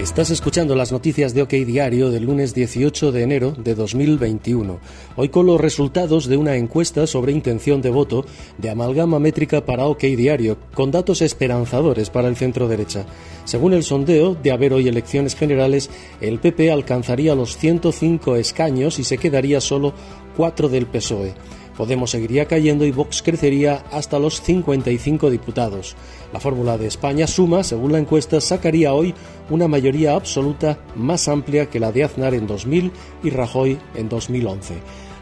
Estás escuchando las noticias de OK Diario del lunes 18 de enero de 2021. Hoy con los resultados de una encuesta sobre intención de voto de amalgama métrica para OK Diario, con datos esperanzadores para el centro derecha. Según el sondeo, de haber hoy elecciones generales, el PP alcanzaría los 105 escaños y se quedaría solo 4 del PSOE. Podemos seguiría cayendo y Vox crecería hasta los 55 diputados. La fórmula de España suma, según la encuesta, sacaría hoy una mayoría absoluta más amplia que la de Aznar en 2000 y Rajoy en 2011.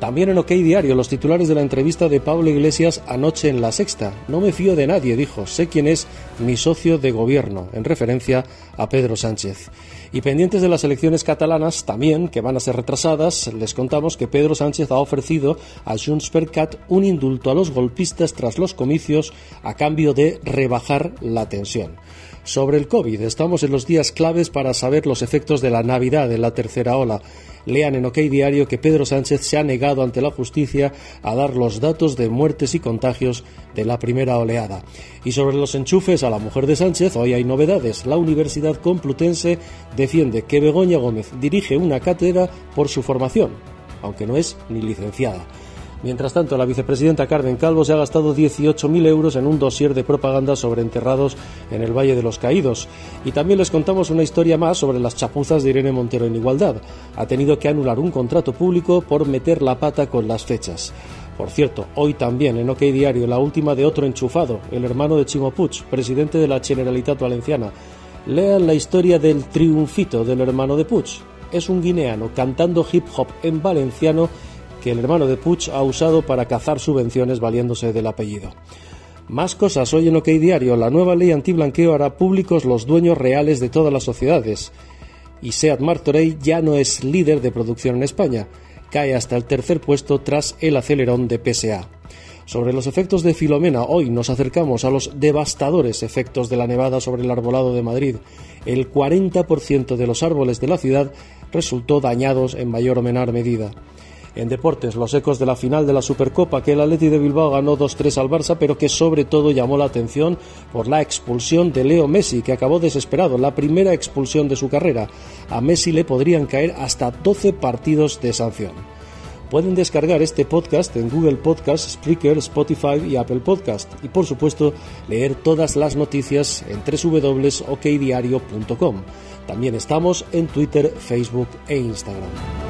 También en OK Diario, los titulares de la entrevista de Pablo Iglesias anoche en La Sexta. No me fío de nadie, dijo. Sé quién es mi socio de gobierno, en referencia a Pedro Sánchez. Y pendientes de las elecciones catalanas, también, que van a ser retrasadas, les contamos que Pedro Sánchez ha ofrecido a Junts per Cat un indulto a los golpistas tras los comicios a cambio de rebajar la tensión. Sobre el COVID, estamos en los días claves para saber los efectos de la Navidad en la tercera ola. Lean en OK Diario que Pedro Sánchez se ha negado ante la justicia a dar los datos de muertes y contagios de la primera oleada. Y sobre los enchufes a la mujer de Sánchez, hoy hay novedades. La Universidad Complutense defiende que Begoña Gómez dirige una cátedra por su formación, aunque no es ni licenciada. Mientras tanto, la vicepresidenta Carmen Calvo se ha gastado 18.000 euros en un dossier de propaganda sobre enterrados en el Valle de los Caídos. Y también les contamos una historia más sobre las chapuzas de Irene Montero en Igualdad. Ha tenido que anular un contrato público por meter la pata con las fechas. Por cierto, hoy también en OK Diario la última de otro enchufado, el hermano de Chimo Puig, presidente de la Generalitat Valenciana. Lean la historia del triunfito del hermano de Puig. Es un guineano cantando hip hop en valenciano que el hermano de Puig ha usado para cazar subvenciones valiéndose del apellido. Más cosas hoy en OK Diario. La nueva ley antiblanqueo hará públicos los dueños reales de todas las sociedades. Y Seat Martorey ya no es líder de producción en España. Cae hasta el tercer puesto tras el acelerón de PSA. Sobre los efectos de Filomena, hoy nos acercamos a los devastadores efectos de la nevada sobre el arbolado de Madrid. El 40% de los árboles de la ciudad resultó dañados en mayor o menor medida. En deportes, los ecos de la final de la Supercopa que el Atleti de Bilbao ganó 2-3 al Barça, pero que sobre todo llamó la atención por la expulsión de Leo Messi, que acabó desesperado, la primera expulsión de su carrera. A Messi le podrían caer hasta 12 partidos de sanción. Pueden descargar este podcast en Google Podcast, Spreaker, Spotify y Apple Podcast. Y por supuesto, leer todas las noticias en www.okdiario.com. También estamos en Twitter, Facebook e Instagram.